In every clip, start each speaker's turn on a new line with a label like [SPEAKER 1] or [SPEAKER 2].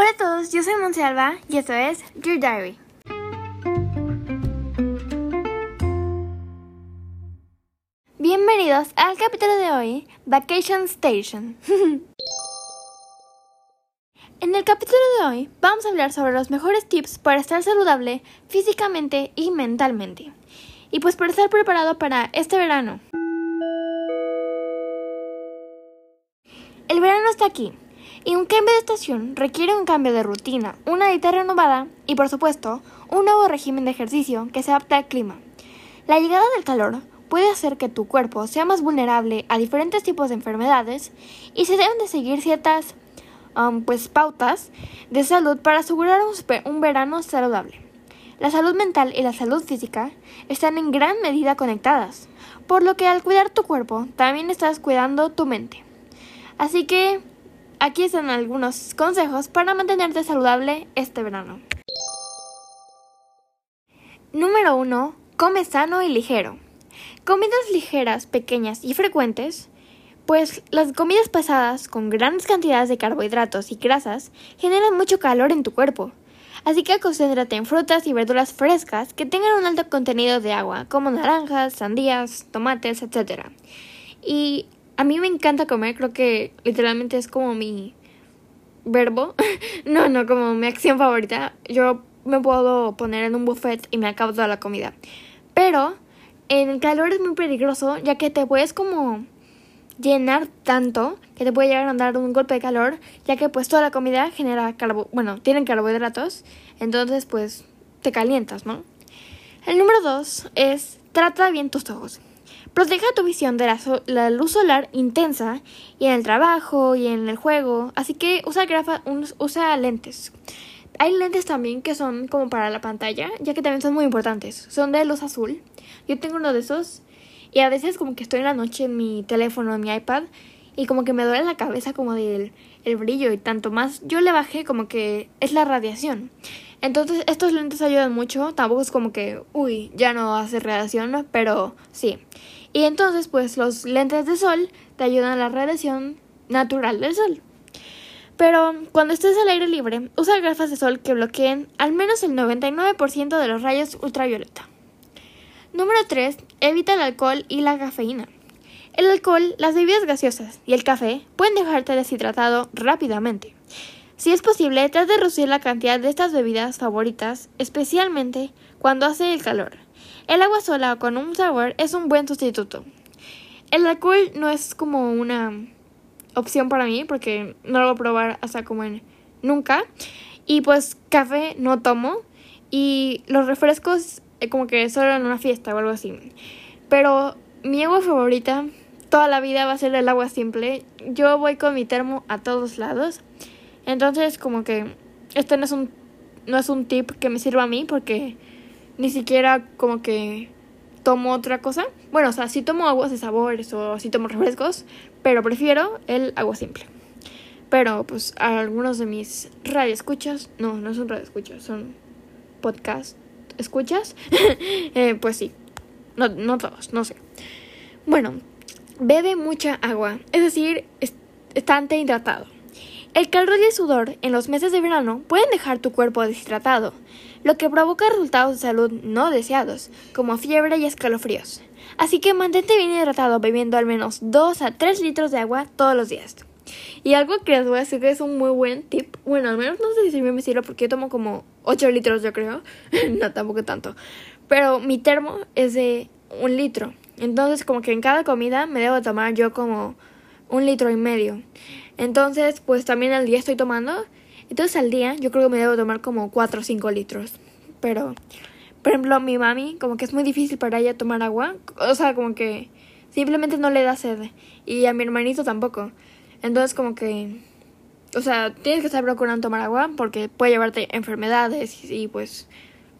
[SPEAKER 1] Hola a todos, yo soy Monsalva y esto es Dear Diary. Bienvenidos al capítulo de hoy, Vacation Station. en el capítulo de hoy vamos a hablar sobre los mejores tips para estar saludable físicamente y mentalmente. Y pues para estar preparado para este verano. El verano está aquí y un cambio de estación requiere un cambio de rutina, una dieta renovada y, por supuesto, un nuevo régimen de ejercicio que se adapte al clima. La llegada del calor puede hacer que tu cuerpo sea más vulnerable a diferentes tipos de enfermedades y se deben de seguir ciertas um, pues, pautas de salud para asegurar un, un verano saludable. La salud mental y la salud física están en gran medida conectadas, por lo que al cuidar tu cuerpo también estás cuidando tu mente. Así que aquí están algunos consejos para mantenerte saludable este verano. Número 1. Come sano y ligero. Comidas ligeras, pequeñas y frecuentes, pues las comidas pasadas con grandes cantidades de carbohidratos y grasas generan mucho calor en tu cuerpo. Así que concéntrate en frutas y verduras frescas que tengan un alto contenido de agua, como naranjas, sandías, tomates, etc. Y a mí me encanta comer, creo que literalmente es como mi verbo. no, no, como mi acción favorita. Yo me puedo poner en un buffet y me acabo toda la comida. Pero en el calor es muy peligroso, ya que te puedes como llenar tanto que te puede llegar a dar un golpe de calor, ya que pues toda la comida genera carbo, bueno, tienen carbohidratos, entonces pues te calientas, ¿no? El número dos es trata bien tus ojos. Proteja tu visión de la, luz solar intensa y en el trabajo y en el juego, así que usa, lentes. Hay lentes también que son como para la pantalla, ya que también son muy importantes. Son de luz azul. Yo tengo uno de esos y a veces como que estoy en la noche en mi teléfono, en mi iPad y como que me duele la cabeza como del el brillo y tanto más. Yo le bajé como que es la radiación. Entonces estos lentes ayudan mucho. Tampoco es como que, uy, ya no hace radiación, pero sí. Y entonces, pues los lentes de sol te ayudan a la radiación natural del sol. Pero cuando estés al aire libre, usa gafas de sol que bloqueen al menos el 99% de los rayos ultravioleta. Número 3. Evita el alcohol y la cafeína. El alcohol, las bebidas gaseosas y el café pueden dejarte deshidratado rápidamente. Si es posible, trata de reducir la cantidad de estas bebidas favoritas, especialmente cuando hace el calor. El agua sola con un sabor es un buen sustituto. El alcohol no es como una opción para mí porque no lo voy a probar hasta como en nunca. Y pues café no tomo y los refrescos eh, como que solo en una fiesta o algo así. Pero mi agua favorita toda la vida va a ser el agua simple. Yo voy con mi termo a todos lados. Entonces como que este no es un no es un tip que me sirva a mí porque ni siquiera como que tomo otra cosa. Bueno, o sea, sí tomo aguas de sabores o sí tomo refrescos, pero prefiero el agua simple. Pero pues algunos de mis radioescuchas, no, no son radioescuchas, son podcast escuchas, eh, pues sí, no, no todos, no sé. Bueno, bebe mucha agua, es decir, estante hidratado. El calor y el sudor en los meses de verano pueden dejar tu cuerpo deshidratado, lo que provoca resultados de salud no deseados, como fiebre y escalofríos. Así que mantente bien hidratado bebiendo al menos 2 a 3 litros de agua todos los días. Y algo que les voy a decir que es un muy buen tip, bueno, al menos no sé si me sirve porque yo tomo como 8 litros yo creo, no tampoco tanto, pero mi termo es de un litro, entonces como que en cada comida me debo tomar yo como un litro y medio. Entonces, pues también al día estoy tomando. Entonces al día yo creo que me debo tomar como 4 o 5 litros. Pero, por ejemplo, mi mami, como que es muy difícil para ella tomar agua. O sea, como que simplemente no le da sed. Y a mi hermanito tampoco. Entonces como que... O sea, tienes que estar procurando tomar agua porque puede llevarte enfermedades y, pues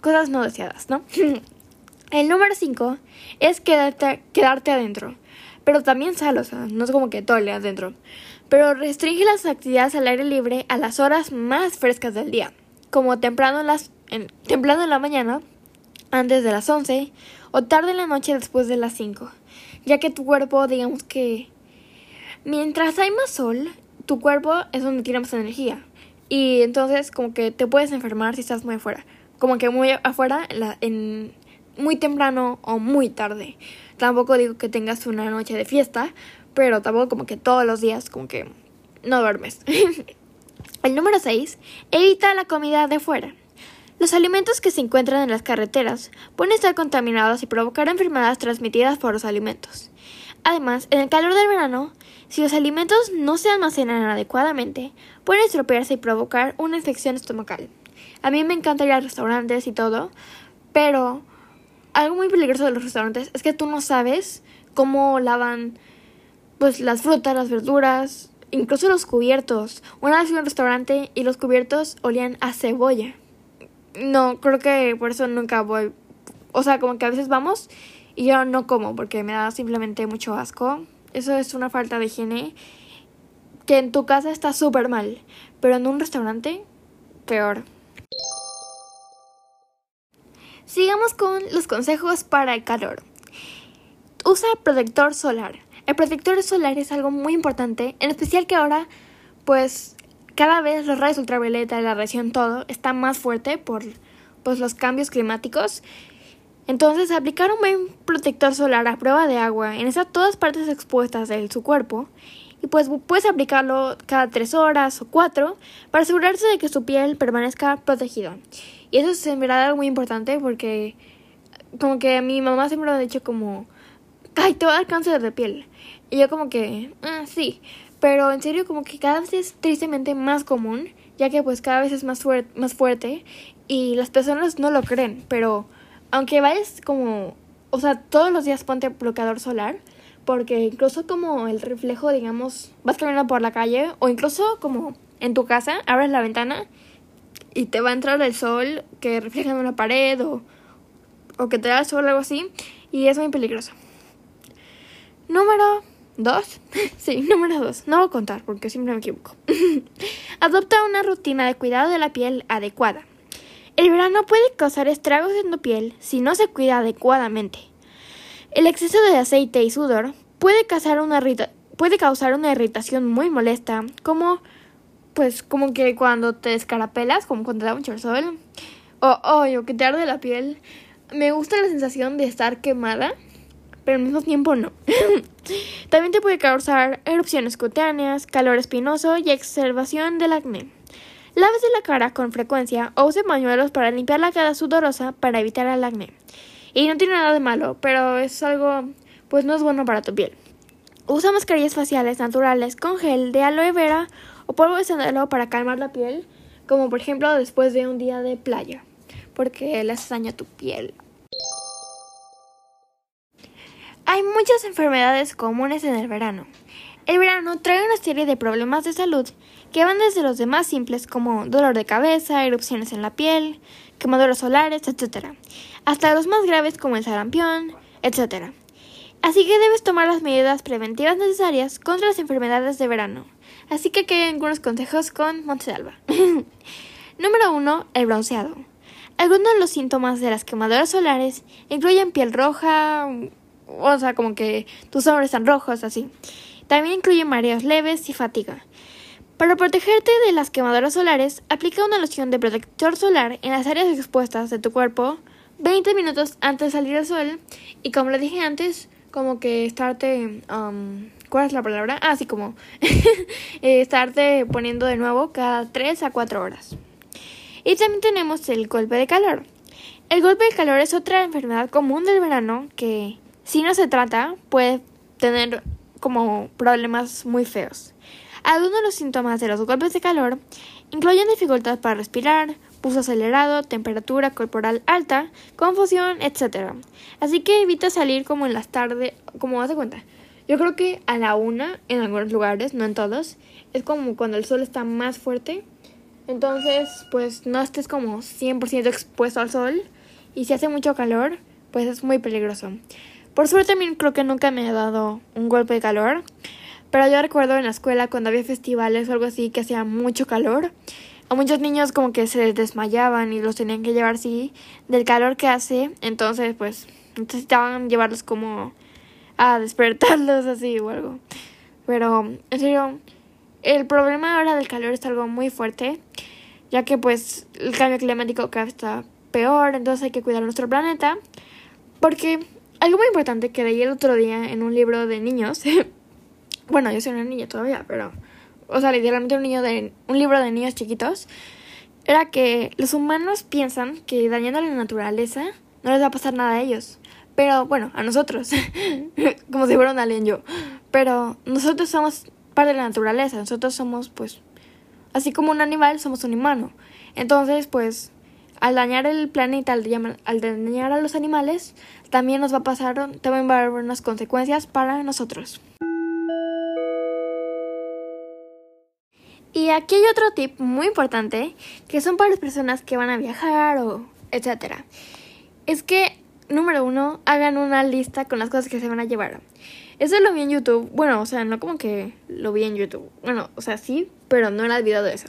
[SPEAKER 1] cosas no deseadas, ¿no? El número 5 es quedarte, quedarte adentro. Pero también sal, o sea, no es como que día adentro pero restringe las actividades al aire libre a las horas más frescas del día, como temprano en, las, temprano en la mañana, antes de las 11, o tarde en la noche después de las 5, ya que tu cuerpo, digamos que mientras hay más sol, tu cuerpo es donde tiene más energía. Y entonces como que te puedes enfermar si estás muy afuera. Como que muy afuera en muy temprano o muy tarde. Tampoco digo que tengas una noche de fiesta, pero tampoco como que todos los días como que no duermes. El número 6. Evita la comida de fuera. Los alimentos que se encuentran en las carreteras pueden estar contaminados y provocar enfermedades transmitidas por los alimentos. Además, en el calor del verano, si los alimentos no se almacenan adecuadamente, pueden estropearse y provocar una infección estomacal. A mí me encanta ir a restaurantes y todo, pero algo muy peligroso de los restaurantes es que tú no sabes cómo lavan pues las frutas, las verduras, incluso los cubiertos. Una vez fui a un restaurante y los cubiertos olían a cebolla. No, creo que por eso nunca voy. O sea, como que a veces vamos y yo no como porque me da simplemente mucho asco. Eso es una falta de higiene que en tu casa está súper mal, pero en un restaurante, peor. Sigamos con los consejos para el calor. Usa protector solar. El protector solar es algo muy importante, en especial que ahora, pues, cada vez los rayos ultravioleta, la radiación, todo está más fuerte por pues, los cambios climáticos. Entonces, aplicar un buen protector solar a prueba de agua en esas todas partes expuestas de su cuerpo y pues puedes aplicarlo cada tres horas o cuatro para asegurarse de que su piel permanezca protegida. Y eso es en verdad algo muy importante porque como que mi mamá siempre me ha dicho como, ay, te va a dar cáncer de piel. Y yo como que, ah, sí. Pero en serio como que cada vez es tristemente más común, ya que pues cada vez es más, más fuerte y las personas no lo creen. Pero aunque vayas como, o sea, todos los días ponte bloqueador solar, porque incluso como el reflejo, digamos, vas caminando por la calle o incluso como en tu casa, abres la ventana y te va a entrar el sol que refleja en una pared o, o que te da el sol o algo así y es muy peligroso. Número 2. sí, número 2. No voy a contar porque siempre me equivoco. Adopta una rutina de cuidado de la piel adecuada. El verano puede causar estragos en tu piel si no se cuida adecuadamente. El exceso de aceite y sudor puede causar una, puede causar una irritación muy molesta, como pues como que cuando te descarapelas, como cuando te da mucho sol, o, o que te arde la piel. Me gusta la sensación de estar quemada, pero al mismo tiempo no. También te puede causar erupciones cutáneas, calor espinoso y exacerbación del acné. Lávese la cara con frecuencia o use pañuelos para limpiar la cara sudorosa para evitar el acné. Y no tiene nada de malo, pero es algo, pues no es bueno para tu piel. Usa mascarillas faciales naturales con gel de aloe vera o polvo de sándalo para calmar la piel, como por ejemplo después de un día de playa, porque le hace daño a tu piel. Hay muchas enfermedades comunes en el verano. El verano trae una serie de problemas de salud que van desde los demás simples como dolor de cabeza, erupciones en la piel, quemaduras solares, etc., hasta los más graves como el sarampión, etc. Así que debes tomar las medidas preventivas necesarias contra las enfermedades de verano. Así que aquí hay algunos consejos con Montesalva. Número 1. El bronceado. Algunos de los síntomas de las quemaduras solares incluyen piel roja, o sea, como que tus ojos están rojos, así. También incluye mareos leves y fatiga. Para protegerte de las quemaduras solares, aplica una loción de protector solar en las áreas expuestas de tu cuerpo 20 minutos antes de salir al sol y como le dije antes, como que estarte um, ¿Cuál es la palabra? Así ah, como eh, estarte poniendo de nuevo cada 3 a 4 horas. Y también tenemos el golpe de calor. El golpe de calor es otra enfermedad común del verano que, si no se trata, puede tener como problemas muy feos. Algunos de los síntomas de los golpes de calor incluyen dificultad para respirar, pulso acelerado, temperatura corporal alta, confusión, etc. Así que evita salir como en las tardes, como hace cuenta, yo creo que a la una, en algunos lugares, no en todos, es como cuando el sol está más fuerte. Entonces, pues no estés como 100% expuesto al sol. Y si hace mucho calor, pues es muy peligroso. Por suerte también creo que nunca me ha dado un golpe de calor. Pero yo recuerdo en la escuela cuando había festivales o algo así que hacía mucho calor. A muchos niños como que se desmayaban y los tenían que llevar así del calor que hace. Entonces pues necesitaban llevarlos como a despertarlos así o algo. Pero, en serio, el problema ahora del calor es algo muy fuerte. ya que pues el cambio climático cada vez está peor, entonces hay que cuidar nuestro planeta. Porque algo muy importante que leí el otro día en un libro de niños, bueno, yo soy una niña todavía, pero, o sea, literalmente un, niño de, un libro de niños chiquitos, era que los humanos piensan que dañando la naturaleza no les va a pasar nada a ellos. Pero bueno, a nosotros, como si fuera un alien yo. Pero nosotros somos parte de la naturaleza, nosotros somos pues, así como un animal, somos un humano. Entonces, pues, al dañar el planeta, al, dañar a los animales, también nos va a pasar, también va a haber unas consecuencias para nosotros. Y aquí hay otro tip muy importante que son para las personas que van a viajar o etcétera. Es que, número uno, hagan una lista con las cosas que se van a llevar. Eso lo vi en YouTube. Bueno, o sea, no como que lo vi en YouTube. Bueno, o sea, sí, pero no era el video de eso.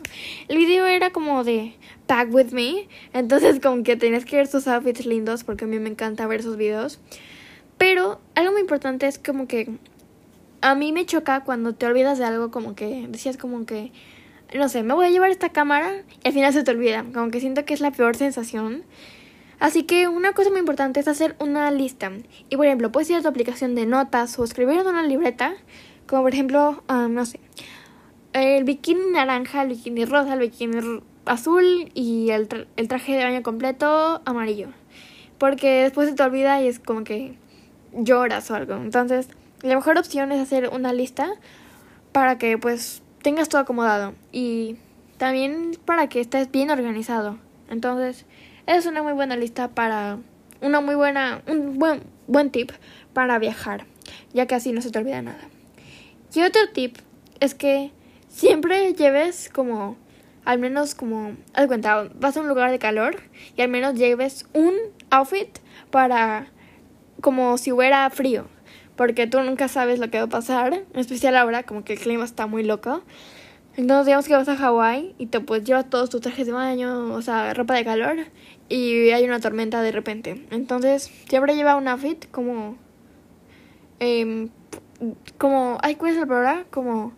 [SPEAKER 1] El video era como de Pack with Me. Entonces, como que tenías que ver sus outfits lindos porque a mí me encanta ver esos videos. Pero algo muy importante es como que a mí me choca cuando te olvidas de algo, como que decías como que, no sé, me voy a llevar esta cámara y al final se te olvida. Como que siento que es la peor sensación. Así que una cosa muy importante es hacer una lista. Y por ejemplo, puedes ir a tu aplicación de notas o escribir en una libreta, como por ejemplo, ah, no sé, el bikini naranja, el bikini rosa, el bikini azul y el, el traje de baño completo amarillo. Porque después se te olvida y es como que lloras o algo. Entonces, la mejor opción es hacer una lista para que pues tengas todo acomodado y también para que estés bien organizado. Entonces, es una muy buena lista para una muy buena un buen buen tip para viajar, ya que así no se te olvida nada. Y otro tip es que siempre lleves como al menos como haz cuenta, vas a un lugar de calor y al menos lleves un outfit para como si hubiera frío porque tú nunca sabes lo que va a pasar, en especial ahora, como que el clima está muy loco. Entonces, digamos que vas a Hawái y te pues llevas todos tus trajes de baño, o sea, ropa de calor, y hay una tormenta de repente. Entonces, siempre lleva un outfit como. Eh, como. Ay, ¿cuál es la palabra? Como.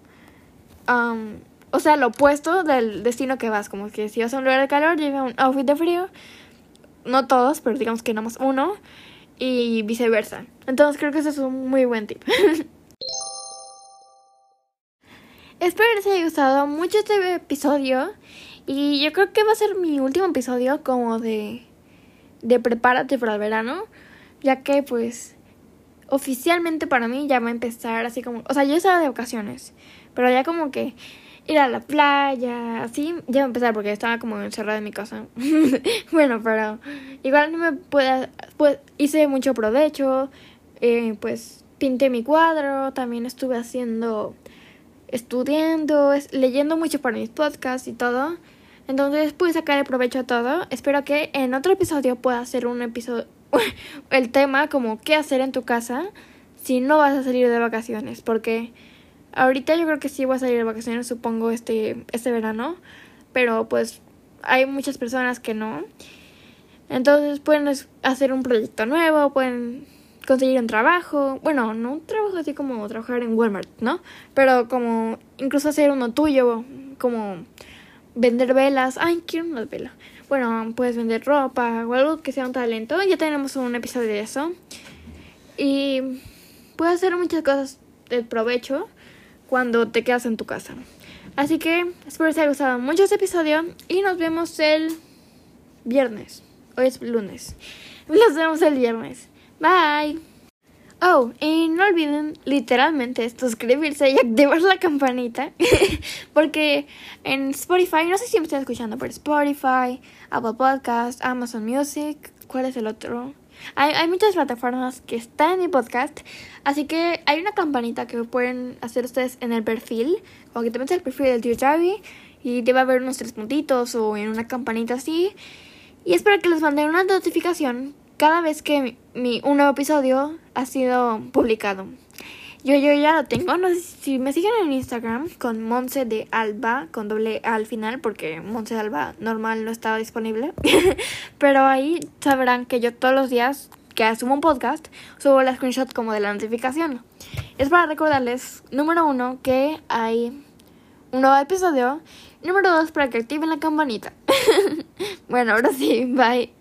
[SPEAKER 1] Um, o sea, lo opuesto del destino que vas. Como que si vas a un lugar de calor, lleva un outfit de frío. No todos, pero digamos que nada más uno y viceversa. Entonces creo que ese es un muy buen tip. Espero les haya gustado mucho este episodio y yo creo que va a ser mi último episodio como de de prepárate para el verano, ya que pues oficialmente para mí ya va a empezar así como, o sea, yo estaba de vacaciones, pero ya como que ir a la playa, así, ya va a empezar porque estaba como encerrada en mi casa. bueno, pero igual no me puede, pues hice mucho provecho, eh, pues pinté mi cuadro, también estuve haciendo, estudiando, leyendo mucho para mis podcasts y todo. Entonces pude sacar el provecho a todo. Espero que en otro episodio pueda hacer un episodio, el tema como qué hacer en tu casa si no vas a salir de vacaciones, porque Ahorita yo creo que sí voy a salir de vacaciones, supongo, este, este verano. Pero pues hay muchas personas que no. Entonces pueden hacer un proyecto nuevo, pueden conseguir un trabajo. Bueno, no un trabajo así como trabajar en Walmart, ¿no? Pero como incluso hacer uno tuyo, como vender velas. Ay, quiero una vela. Bueno, puedes vender ropa o algo que sea un talento. Ya tenemos un episodio de eso. Y puedes hacer muchas cosas de provecho cuando te quedas en tu casa. Así que espero que les haya gustado mucho este episodio y nos vemos el viernes. Hoy es lunes. Nos vemos el viernes. Bye. Oh, y no olviden literalmente suscribirse y activar la campanita. porque en Spotify, no sé si me están escuchando por Spotify, Apple Podcast, Amazon Music. ¿Cuál es el otro? Hay, hay muchas plataformas que están en mi podcast, así que hay una campanita que pueden hacer ustedes en el perfil, o que te metes el perfil del tío Javi y te va a ver unos tres puntitos o en una campanita así. Y es para que les mande una notificación cada vez que mi, un nuevo episodio ha sido publicado. Yo, yo ya lo tengo. No sé si me siguen en Instagram con Monse de Alba, con doble A al final, porque Monse de Alba normal no estaba disponible. Pero ahí sabrán que yo todos los días que subo un podcast, subo la screenshot como de la notificación. Es para recordarles, número uno, que hay un nuevo episodio Número dos, para que activen la campanita. bueno, ahora sí, bye.